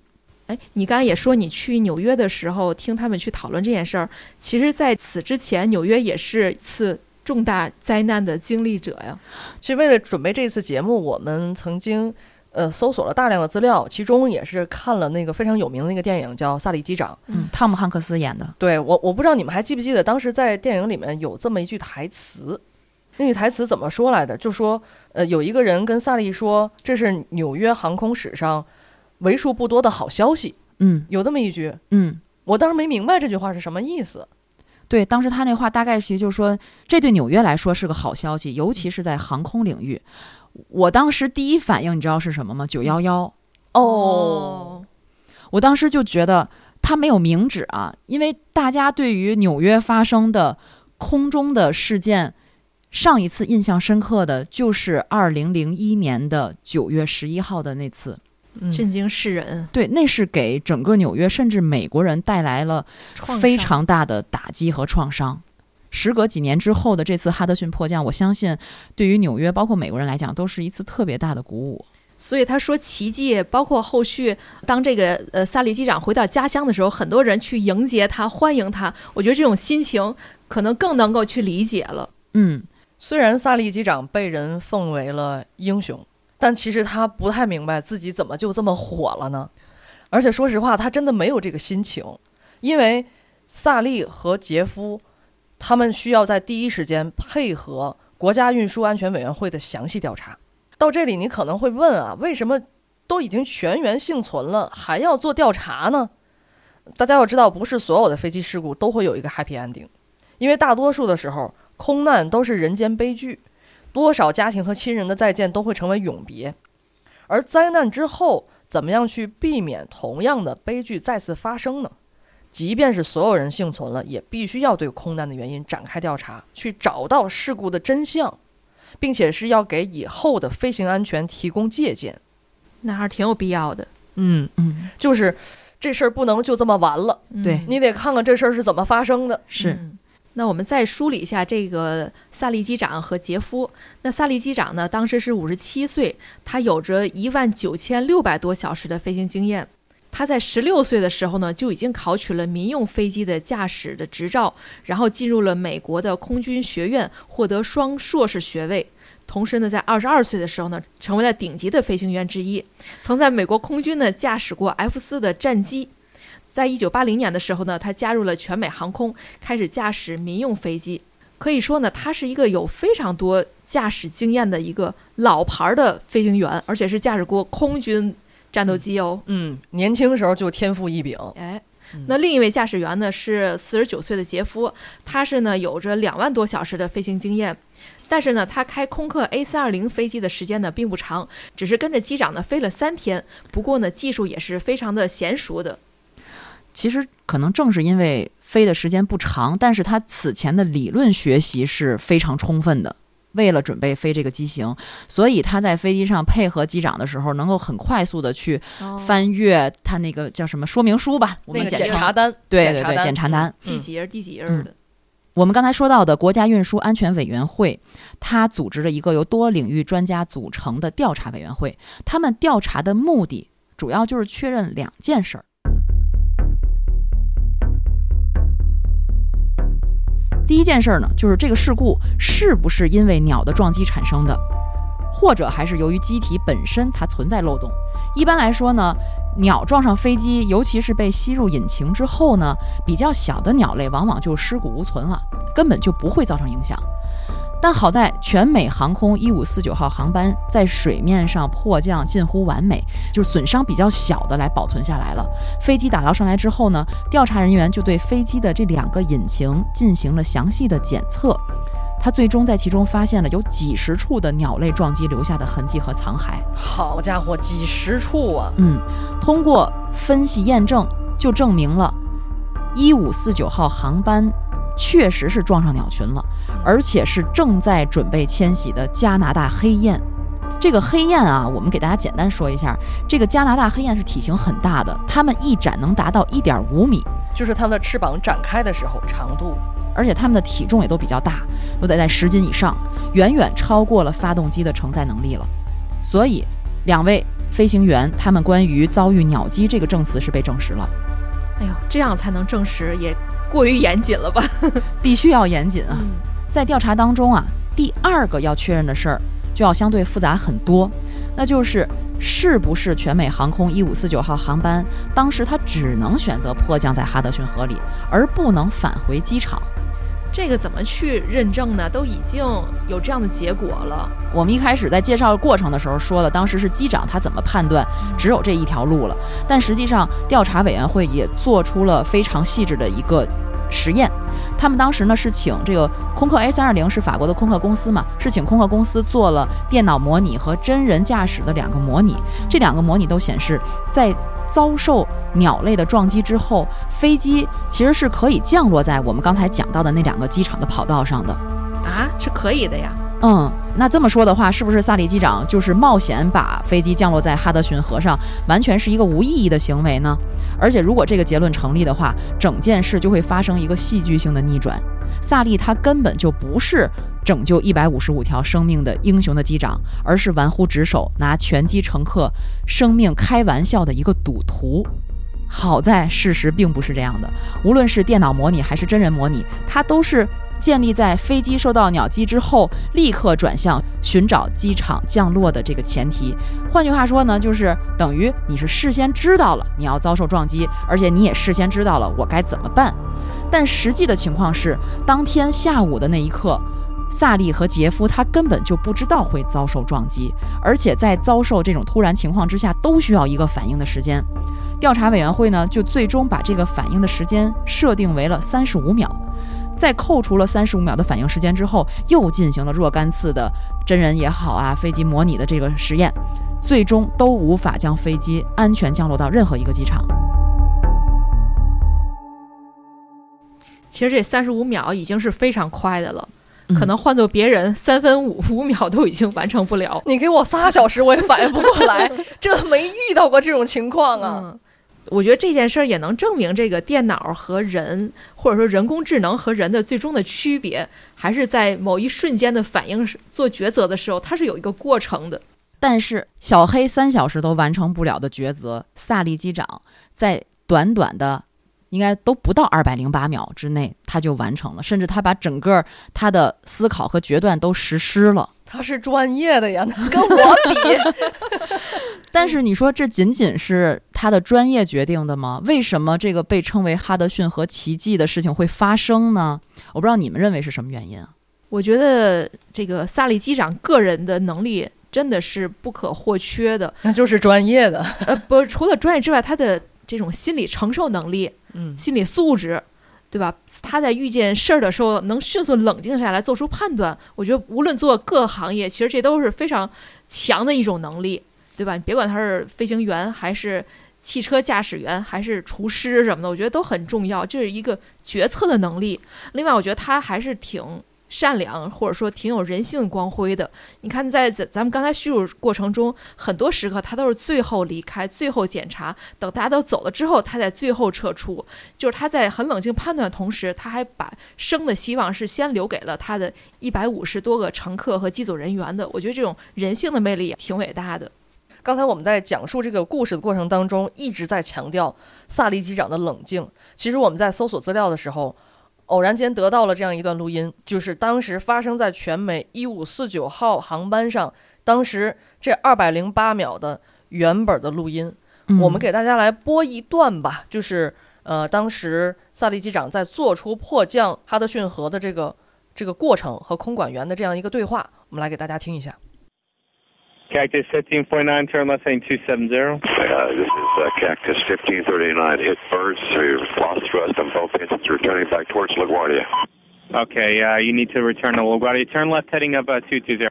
哎，你刚才也说你去纽约的时候听他们去讨论这件事儿，其实在此之前，纽约也是次重大灾难的经历者呀。其实为了准备这次节目，我们曾经呃搜索了大量的资料，其中也是看了那个非常有名的那个电影叫《萨利机长》。嗯，汤姆汉克斯演的。对我，我不知道你们还记不记得，当时在电影里面有这么一句台词，那句台词怎么说来的？就说呃，有一个人跟萨利说，这是纽约航空史上为数不多的好消息。嗯有这么一句，嗯，我当时没明白这句话是什么意思。对，当时他那话大概其实就是说，这对纽约来说是个好消息，尤其是在航空领域。我当时第一反应你知道是什么吗？九幺幺。哦，我当时就觉得他没有明指啊，因为大家对于纽约发生的空中的事件，上一次印象深刻的就是二零零一年的九月十一号的那次。嗯震惊世人，对，那是给整个纽约甚至美国人带来了非常大的打击和创伤。时隔几年之后的这次哈德逊迫降，我相信对于纽约包括美国人来讲，都是一次特别大的鼓舞。所以他说奇迹，包括后续当这个呃萨利机长回到家乡的时候，很多人去迎接他、欢迎他。我觉得这种心情可能更能够去理解了。嗯，虽然萨利机长被人奉为了英雄，但其实他不太明白自己怎么就这么火了呢？而且说实话，他真的没有这个心情，因为萨利和杰夫他们需要在第一时间配合国家运输安全委员会的详细调查。到这里，你可能会问啊，为什么都已经全员幸存了，还要做调查呢？大家要知道，不是所有的飞机事故都会有一个 happy ending，因为大多数的时候，空难都是人间悲剧，多少家庭和亲人的再见都会成为永别。而灾难之后，怎么样去避免同样的悲剧再次发生呢？即便是所有人幸存了，也必须要对空难的原因展开调查，去找到事故的真相，并且是要给以后的飞行安全提供借鉴。那还是挺有必要的。嗯嗯，就是这事儿不能就这么完了，对，你得看看这事儿是怎么发生的。是。嗯那我们再梳理一下这个萨利机长和杰夫。那萨利机长呢，当时是五十七岁，他有着一万九千六百多小时的飞行经验。他在十六岁的时候呢，就已经考取了民用飞机的驾驶的执照，然后进入了美国的空军学院，获得双硕士学位。同时呢，在二十二岁的时候呢，成为了顶级的飞行员之一，曾在美国空军呢驾驶过 F 四的战机。在一九八零年的时候呢，他加入了全美航空，开始驾驶民用飞机。可以说呢，他是一个有非常多驾驶经验的一个老牌儿的飞行员，而且是驾驶过空军战斗机哦。嗯，年轻时候就天赋异禀。哎，那另一位驾驶员呢是四十九岁的杰夫，他是呢有着两万多小时的飞行经验，但是呢，他开空客 A 三二零飞机的时间呢并不长，只是跟着机长呢飞了三天。不过呢，技术也是非常的娴熟的。其实可能正是因为飞的时间不长，但是他此前的理论学习是非常充分的。为了准备飞这个机型，所以他在飞机上配合机长的时候，能够很快速的去哦翻阅他那个叫什么说明书吧，我那个们检查单，对对对检查单。第几页儿第几页的，我们刚才说到的国家运输安全委员会，它组织了一个由多领域专家组成的调查委员会。他们调查的目的主要就是确认两件事儿。第一件事儿呢，就是这个事故是不是因为鸟的撞击产生的，或者还是由于机体本身它存在漏洞。一般来说呢，鸟撞上飞机，尤其是被吸入引擎之后呢，比较小的鸟类往往就尸骨无存了，根本就不会造成影响。但好在全美航空一五四九号航班在水面上迫降近乎完美，就是损伤比较小的来保存下来了。飞机打捞上来之后呢，调查人员就对飞机的这两个引擎进行了详细的检测。他最终在其中发现了有几十处的鸟类撞击留下的痕迹和残骸。好家伙，几十处啊！嗯，通过分析验证，就证明了一五四九号航班确实是撞上鸟群了，而且是正在准备迁徙的加拿大黑雁。这个黑雁啊，我们给大家简单说一下，这个加拿大黑雁是体型很大的，它们一展能达到一点五米，就是它的翅膀展开的时候长度。而且它们的体重也都比较大，都得在十斤以上，远远超过了发动机的承载能力了。所以，两位飞行员他们关于遭遇鸟击这个证词是被证实了。哎呦，这样才能证实，也过于严谨了吧？必须要严谨啊！嗯在调查当中啊，第二个要确认的事儿就要相对复杂很多，那就是是不是全美航空一五四九号航班当时它只能选择迫降在哈德逊河里，而不能返回机场。这个怎么去认证呢？都已经有这样的结果了。我们一开始在介绍过程的时候说了，当时是机长他怎么判断只有这一条路了，但实际上调查委员会也做出了非常细致的一个实验。他们当时呢是请这个空客 A 三二零是法国的空客公司嘛，是请空客公司做了电脑模拟和真人驾驶的两个模拟，这两个模拟都显示在。遭受鸟类的撞击之后，飞机其实是可以降落在我们刚才讲到的那两个机场的跑道上的。啊，是可以的呀。嗯，那这么说的话，是不是萨利机长就是冒险把飞机降落在哈德逊河上，完全是一个无意义的行为呢？而且，如果这个结论成立的话，整件事就会发生一个戏剧性的逆转。萨利他根本就不是拯救一百五十五条生命的英雄的机长，而是玩忽职守、拿全机乘客生命开玩笑的一个赌徒。好在事实并不是这样的，无论是电脑模拟还是真人模拟，它都是建立在飞机受到鸟击之后立刻转向寻找机场降落的这个前提。换句话说呢，就是等于你是事先知道了你要遭受撞击，而且你也事先知道了我该怎么办。但实际的情况是，当天下午的那一刻。萨利和杰夫他根本就不知道会遭受撞击，而且在遭受这种突然情况之下，都需要一个反应的时间。调查委员会呢，就最终把这个反应的时间设定为了三十五秒。在扣除了三十五秒的反应时间之后，又进行了若干次的真人也好啊，飞机模拟的这个实验，最终都无法将飞机安全降落到任何一个机场。其实这三十五秒已经是非常快的了。嗯可能换做别人，三分五五秒都已经完成不了。你给我仨小时，我也反应不过来，这没遇到过这种情况啊。嗯，我觉得这件事儿也能证明，这个电脑和人，或者说人工智能和人的最终的区别，还是在某一瞬间的反应时做抉择的时候，它是有一个过程的。但是小黑三小时都完成不了的抉择，萨利机长在短短的。应该都不到二百零八秒之内，他就完成了，甚至他把整个他的思考和决断都实施了。他是专业的呀，跟我比。但是你说这仅仅是他的专业决定的吗？为什么这个被称为哈德逊和奇迹的事情会发生呢？我不知道你们认为是什么原因啊？我觉得这个萨利机长个人的能力真的是不可或缺的，那就是专业的。呃，不，除了专业之外，他的这种心理承受能力。嗯，心理素质，对吧？他在遇见事儿的时候能迅速冷静下来，做出判断。我觉得无论做各行业，其实这都是非常强的一种能力，对吧？你别管他是飞行员还是汽车驾驶员还是厨师什么的，我觉得都很重要，这是一个决策的能力。另外，我觉得他还是挺善良，或者说挺有人性光辉的。你看在，咱咱们刚才叙述过程中，很多时刻他都是最后离开、最后检查，等大家都走了之后，他在最后撤出。就是他在很冷静判断的同时，他还把生的希望是先留给了他的一百五十多个乘客和机组人员的。我觉得这种人性的魅力也挺伟大的。刚才我们在讲述这个故事的过程当中，一直在强调萨利机长的冷静。其实我们在搜索资料的时候，偶然间得到了这样一段录音，就是当时发生在全美一五四九号航班上，当时这二百零八秒的原本的录音。嗯我们给大家来播一段吧，就是呃，当时萨利机长在做出迫降哈德逊河的这个这个过程和空管员的这样一个对话，我们来给大家听一下。Cactus 1549, turn left heading 270. Uh, this is uh, Cactus 1539. Hit birds. We've lost thrust on both engines. Returning back towards LaGuardia. Okay, uh, you need to return to LaGuardia. Turn left heading up uh, 220.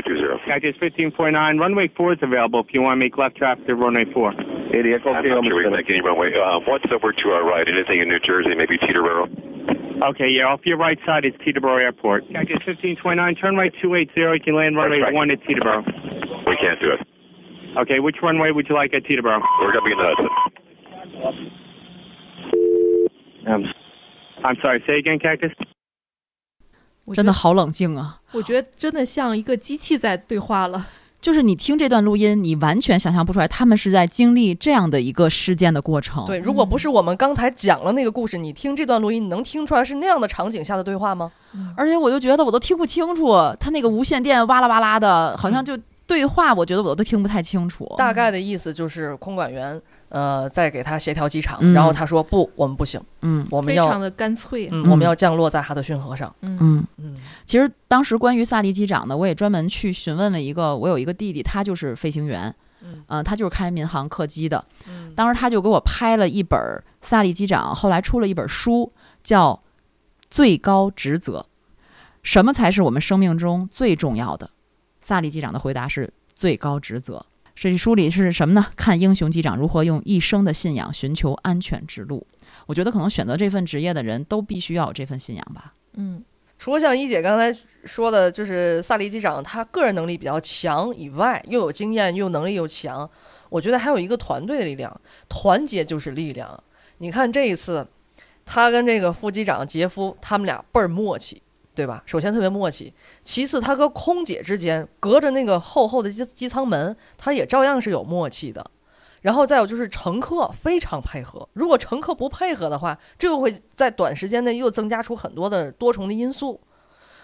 220. Cactus 1549, runway 4 is available if you want to make left traffic to runway 4. I'm not sure we can make any runway. Uh, what's over to our right? Anything in New Jersey? Maybe Teterboro? Okay, yeah, off your right side is Teterboro Airport. Cactus 1529, turn right 280. You can land runway That's right. 1 at Teterboro. We can't do it. Okay, which runway would you like at Teterboro? We're going to be in the Hudson. Um, I'm sorry, say again, Cactus? 我觉得真的好冷静啊！我觉得真的像一个机器在对话了。 就是你听这段录音，你完全想象不出来他们是在经历这样的一个事件的过程。对，如果不是我们刚才讲了那个故事，你听这段录音，你能听出来是那样的场景下的对话吗？而且我就觉得我都听不清楚，他那个无线电哇啦哇啦的，好像就对话，我觉得我都听不太清楚。大概的意思就是空管员呃再给他协调机场，嗯然后他说不，我们不行，嗯我们要非常的干脆。嗯，我们要降落在哈德逊河上。嗯嗯，其实当时关于萨利机长呢，我也专门去询问了一个，我有一个弟弟，他就是飞行员，嗯呃，他就是开民航客机的。嗯当时他就给我拍了一本萨利机长后来出了一本书，叫《最高职责》，什么才是我们生命中最重要的？萨利机长的回答是最高职责。这书里是什么呢？看英雄机长如何用一生的信仰寻求安全之路。我觉得可能选择这份职业的人都必须要有这份信仰吧。嗯，除了像一姐刚才说的，就是萨利机长他个人能力比较强以外，又有经验又能力又强，我觉得还有一个团队的力量，团结就是力量。你看这一次，他跟这个副机长杰夫他们俩倍儿默契，对吧？首先特别默契，其次他和空姐之间隔着那个厚厚的机机舱门，他也照样是有默契的。然后再有就是乘客非常配合，如果乘客不配合的话，这又会在短时间内又增加出很多的多重的因素。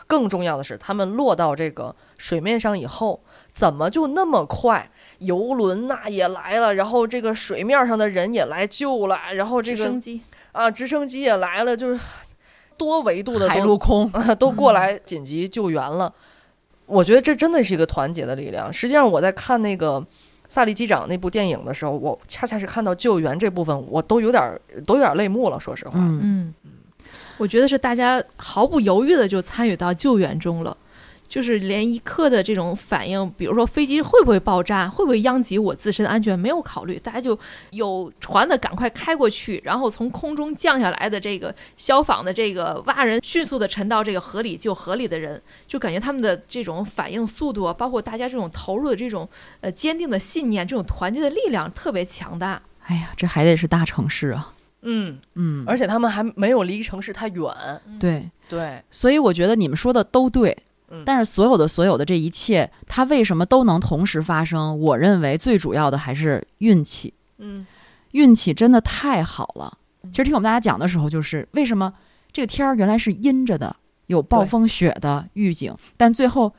更重要的是，他们落到这个水面上以后，怎么就那么快？游轮呐、也来了，然后这个水面上的人也来救了，然后这个直升机啊，直升机也来了，就是多维度的海都陆空啊 都过来紧急救援了。我觉得这真的是一个团结的力量。实际上，我在看那个萨利机长那部电影的时候，我恰恰是看到救援这部分，我都有点儿都有点泪目了。说实话，嗯嗯，我觉得是大家毫不犹豫的就参与到救援中了，就是连一刻的这种反应，比如说飞机会不会爆炸，会不会殃及我自身安全，没有考虑，大家就有船的赶快开过去，然后从空中降下来的这个消防的这个蛙人，迅速的沉到这个河里救河里的人，就感觉他们的这种反应速度啊，包括大家这种投入的这种呃坚定的信念，这种团结的力量特别强大。哎呀，这还得是大城市啊。嗯嗯，而且他们还没有离城市太远。对对，所以我觉得你们说的都对。嗯但是所有的所有的这一切，它为什么都能同时发生？我认为最主要的还是运气。嗯，运气真的太好了。其实听我们大家讲的时候，就是为什么这个天儿原来是阴着的，有暴风雪的预警，但最后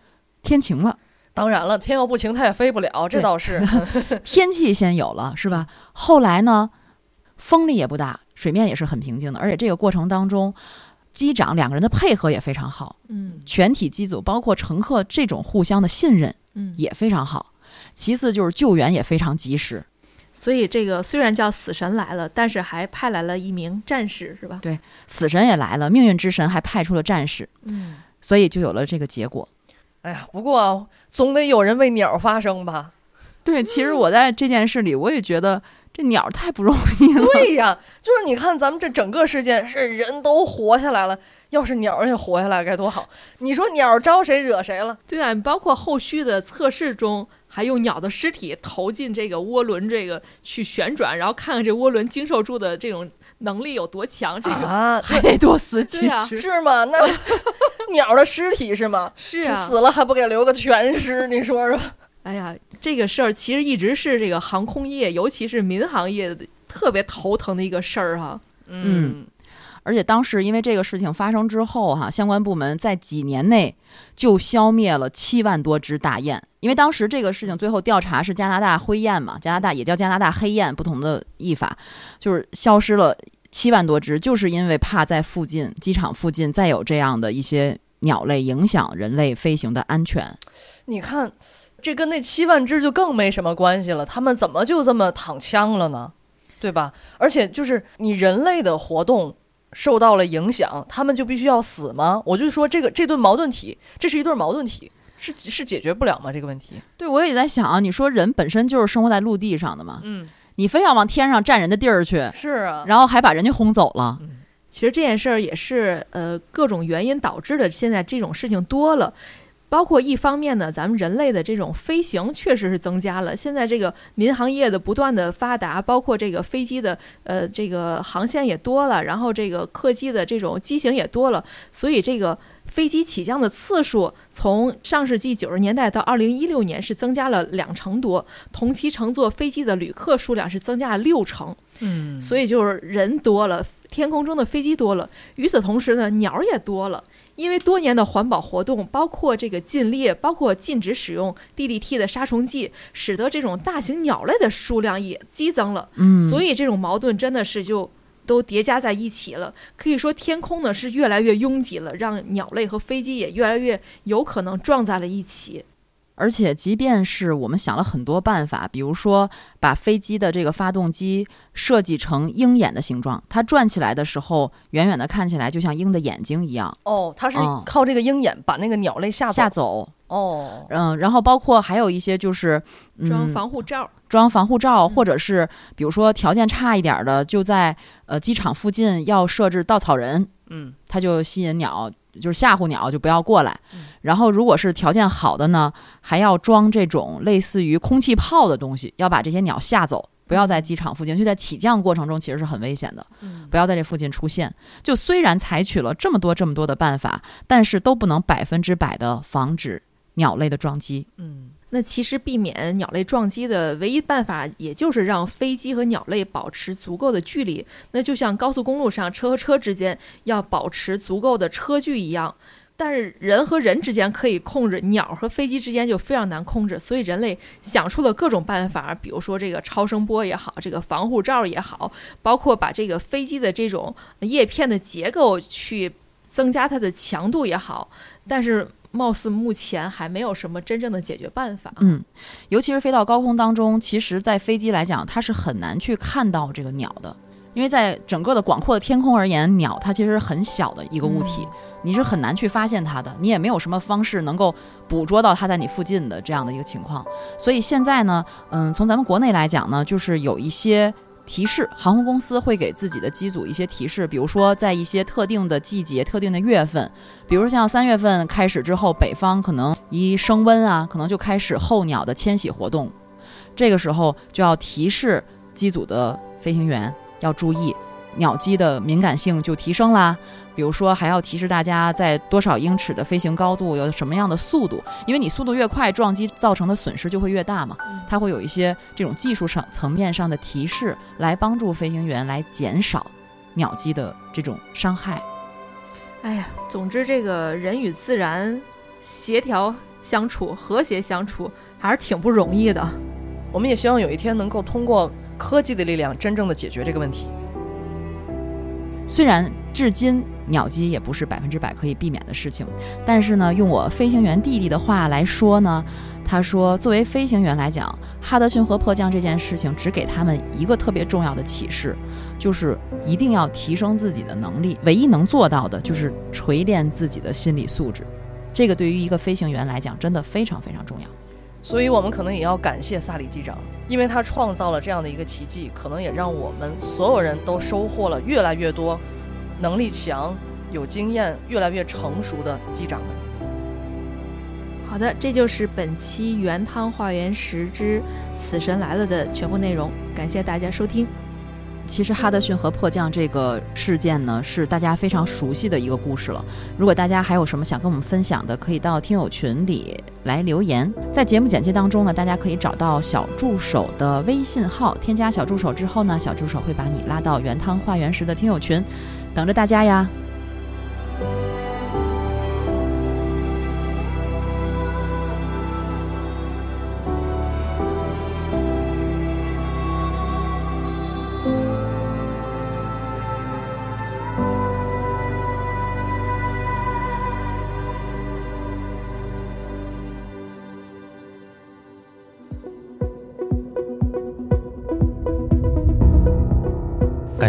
天晴了。当然了，天要不晴，它也飞不了，这倒是。天气先有了，是吧？后来呢，风力也不大，水面也是很平静的，而且这个过程当中，机长两个人的配合也非常好，嗯全体机组包括乘客这种互相的信任嗯，也非常好。其次就是救援也非常及时，所以这个虽然叫死神来了，但是还派来了一名战士，是吧？对，死神也来了，命运之神还派出了战士，嗯，所以就有了这个结果。哎呀，不过总得有人为鸟发声吧？对，其实我在这件事里，我也觉得鸟太不容易了。对呀，就是你看咱们这整个事件是人都活下来了，要是鸟儿也活下来该多好！你说鸟儿招谁惹谁了？对啊，包括后续的测试中，还用鸟的尸体投进这个涡轮，这个去旋转，然后看看这涡轮经受住的这种能力有多强。这个、啊，还得多死几只。是吗？那 鸟的尸体是吗？是啊，死了还不给留个全尸？你说说？哎呀，这个事儿其实一直是这个航空业，尤其是民航业的特别头疼的一个事儿哈。嗯，而且当时因为这个事情发生之后，哈，相关部门在几年内就消灭了七万多只大雁。因为当时这个事情最后调查是加拿大灰雁嘛，加拿大也叫加拿大黑雁，不同的译法，就是消失了七万多只，就是因为怕在附近机场附近再有这样的一些鸟类影响人类飞行的安全。你看，这跟那七万只就更没什么关系了。他们怎么就这么躺枪了呢？对吧？而且就是你人类的活动受到了影响，他们就必须要死吗？我就说这个这对矛盾体，这是一对矛盾体，是是解决不了吗？这个问题？对，我也在想啊，你说人本身就是生活在陆地上的嘛，嗯，你非要往天上占人的地儿去，是啊，然后还把人家轰走了。其实这件事儿也是呃各种原因导致的，现在这种事情多了。包括一方面呢，咱们人类的这种飞行确实是增加了。现在这个民航业的不断的发达，包括这个飞机的呃这个航线也多了，然后这个客机的这种机型也多了，所以这个飞机起降的次数从上世纪九十年代到二零一六年是增加了两成多，同期乘坐飞机的旅客数量是增加了六成。嗯，所以就是人多了，天空中的飞机多了，与此同时呢，鸟儿也多了。因为多年的环保活动，包括这个禁猎，包括禁止使用 DDT 的杀虫剂，使得这种大型鸟类的数量也激增了。嗯，所以这种矛盾真的是就都叠加在一起了。可以说，天空呢是越来越拥挤了，让鸟类和飞机也越来越有可能撞在了一起。而且，即便是我们想了很多办法，比如说把飞机的这个发动机设计成鹰眼的形状，它转起来的时候，远远的看起来就像鹰的眼睛一样。哦，它是嗯靠这个鹰眼把那个鸟类吓走。吓走。哦，嗯，然后包括还有一些就是、嗯、装防护罩，装防护罩，或者是比如说条件差一点的，就在呃机场附近要设置稻草人，嗯，它就吸引鸟，就是吓唬鸟，就不要过来。嗯然后如果是条件好的呢，还要装这种类似于空气炮的东西，要把这些鸟吓走。不要在机场附近，就在起降过程中其实是很危险的，嗯不要在这附近出现。就虽然采取了这么多这么多的办法，但是都不能百分之百的防止鸟类的撞击。嗯，那其实避免鸟类撞击的唯一办法，也就是让飞机和鸟类保持足够的距离。那就像高速公路上车和车之间要保持足够的车距一样。但是人和人之间可以控制，鸟和飞机之间就非常难控制。所以人类想出了各种办法，比如说这个超声波也好，这个防护罩也好，包括把这个飞机的这种叶片的结构去增加它的强度也好。但是貌似目前还没有什么真正的解决办法。嗯，尤其是飞到高空当中，其实，在飞机来讲，它是很难去看到这个鸟的，因为在整个的广阔的天空而言，鸟它其实是很小的一个物体，你是很难去发现它的，你也没有什么方式能够捕捉到它在你附近的这样的一个情况。所以现在呢，嗯，从咱们国内来讲呢，就是有一些。提示，航空公司会给自己的机组一些提示，比如说在一些特定的季节、特定的月份，比如像三月份开始之后，北方可能一升温啊，可能就开始候鸟的迁徙活动，这个时候就要提示机组的飞行员要注意，鸟机的敏感性就提升啦。比如说，还要提示大家在多少英尺的飞行高度有什么样的速度，因为你速度越快，撞击造成的损失就会越大嘛。它会有一些这种技术上层面上的提示，来帮助飞行员来减少鸟击的这种伤害。哎呀，总之这个人与自然协调相处、和谐相处还是挺不容易的。我们也希望有一天能够通过科技的力量，真正的解决这个问题。虽然至今鸟击也不是百分之百可以避免的事情，但是呢，用我飞行员弟弟的话来说呢，他说，作为飞行员来讲，哈德逊河迫降这件事情只给他们一个特别重要的启示，就是一定要提升自己的能力。唯一能做到的就是锤炼自己的心理素质，这个对于一个飞行员来讲，真的非常非常重要。所以我们可能也要感谢萨里机长，因为他创造了这样的一个奇迹，可能也让我们所有人都收获了越来越多能力强、有经验、越来越成熟的机长们。好的，这就是本期《原汤化原石之死神来了》的全部内容，感谢大家收听。其实哈德逊河迫降这个事件呢，是大家非常熟悉的一个故事了。如果大家还有什么想跟我们分享的，可以到听友群里来留言。在节目简介当中呢，大家可以找到小助手的微信号，添加小助手之后呢，小助手会把你拉到原汤化原石的听友群，等着大家呀。